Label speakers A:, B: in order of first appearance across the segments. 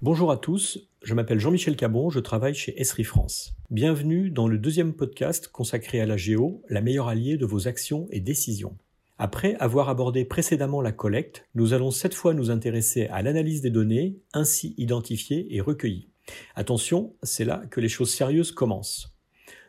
A: Bonjour à tous, je m'appelle Jean-Michel Cabon, je travaille chez Esri France. Bienvenue dans le deuxième podcast consacré à la géo, la meilleure alliée de vos actions et décisions. Après avoir abordé précédemment la collecte, nous allons cette fois nous intéresser à l'analyse des données ainsi identifiées et recueillies. Attention, c'est là que les choses sérieuses commencent.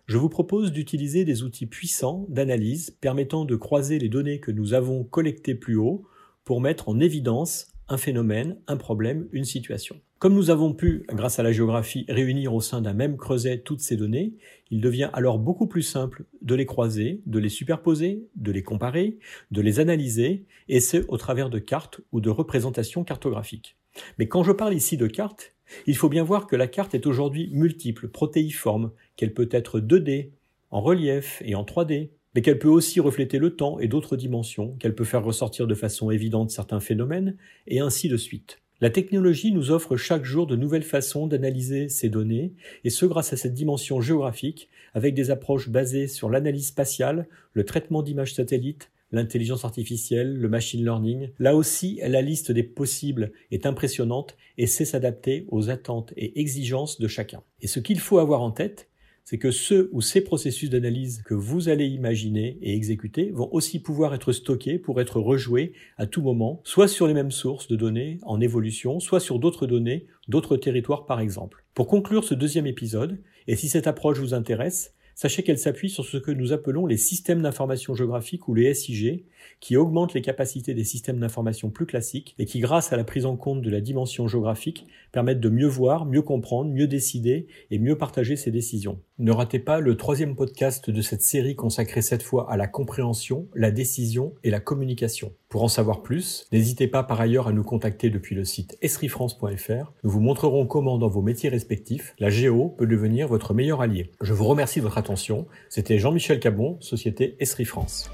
A: Je vous propose d'utiliser des outils puissants d'analyse permettant de croiser les données que nous avons collectées plus haut pour mettre en évidence un phénomène, un problème, une situation. Comme nous avons pu, grâce à la géographie, réunir au sein d'un même creuset toutes ces données, il devient alors beaucoup plus simple de les croiser, de les superposer, de les comparer, de les analyser, et ce au travers de cartes ou de représentations cartographiques. Mais quand je parle ici de cartes, il faut bien voir que la carte est aujourd'hui multiple, protéiforme, qu'elle peut être 2D, en relief et en 3D, mais qu'elle peut aussi refléter le temps et d'autres dimensions, qu'elle peut faire ressortir de façon évidente certains phénomènes, et ainsi de suite. La technologie nous offre chaque jour de nouvelles façons d'analyser ces données, et ce grâce à cette dimension géographique, avec des approches basées sur l'analyse spatiale, le traitement d'images satellites, l'intelligence artificielle, le machine learning. Là aussi, la liste des possibles est impressionnante et sait s'adapter aux attentes et exigences de chacun. Et ce qu'il faut avoir en tête, c'est que ce ou ces processus d'analyse que vous allez imaginer et exécuter vont aussi pouvoir être stockés pour être rejoués à tout moment, soit sur les mêmes sources de données en évolution, soit sur d'autres données, d'autres territoires par exemple. Pour conclure ce deuxième épisode, et si cette approche vous intéresse, Sachez qu'elle s'appuie sur ce que nous appelons les systèmes d'information géographique ou les SIG, qui augmentent les capacités des systèmes d'information plus classiques et qui, grâce à la prise en compte de la dimension géographique, permettent de mieux voir, mieux comprendre, mieux décider et mieux partager ses décisions. Ne ratez pas le troisième podcast de cette série consacrée cette fois à la compréhension, la décision et la communication. Pour en savoir plus, n'hésitez pas par ailleurs à nous contacter depuis le site esrifrance.fr. Nous vous montrerons comment dans vos métiers respectifs, la géo peut devenir votre meilleur allié. Je vous remercie de votre attention. C'était Jean-Michel Cabon, Société Esri France.